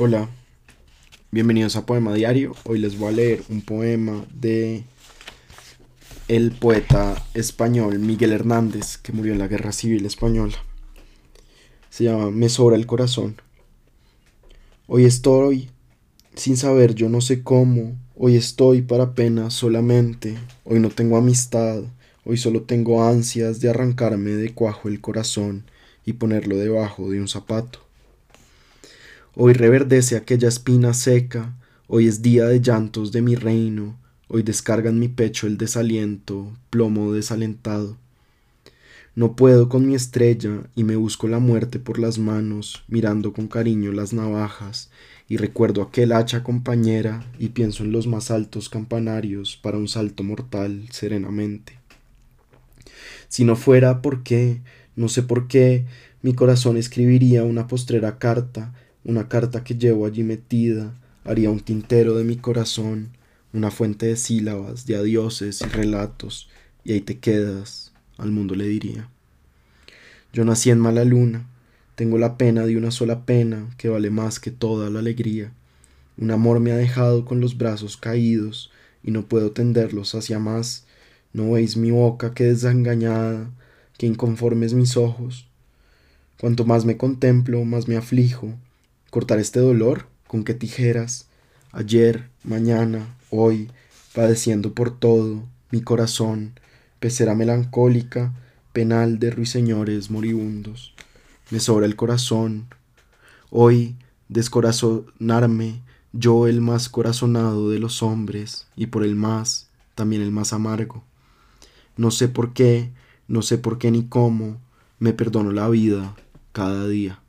Hola, bienvenidos a Poema Diario. Hoy les voy a leer un poema de el poeta español Miguel Hernández, que murió en la Guerra Civil Española. Se llama Me sobra el corazón. Hoy estoy sin saber yo no sé cómo, hoy estoy para pena solamente, hoy no tengo amistad, hoy solo tengo ansias de arrancarme de cuajo el corazón y ponerlo debajo de un zapato. Hoy reverdece aquella espina seca, hoy es día de llantos de mi reino, hoy descarga en mi pecho el desaliento, plomo desalentado. No puedo con mi estrella y me busco la muerte por las manos, mirando con cariño las navajas, y recuerdo aquel hacha compañera y pienso en los más altos campanarios para un salto mortal serenamente. Si no fuera por qué, no sé por qué, mi corazón escribiría una postrera carta una carta que llevo allí metida, haría un tintero de mi corazón, una fuente de sílabas, de adioses y relatos, y ahí te quedas, al mundo le diría. Yo nací en mala luna, tengo la pena de una sola pena que vale más que toda la alegría. Un amor me ha dejado con los brazos caídos y no puedo tenderlos hacia más. No veis mi boca que desengañada, que inconformes mis ojos. Cuanto más me contemplo, más me aflijo, cortar este dolor? ¿Con qué tijeras? Ayer, mañana, hoy, padeciendo por todo, mi corazón, pecera melancólica, penal de ruiseñores moribundos. Me sobra el corazón. Hoy, descorazonarme, yo el más corazonado de los hombres, y por el más, también el más amargo. No sé por qué, no sé por qué ni cómo, me perdono la vida cada día.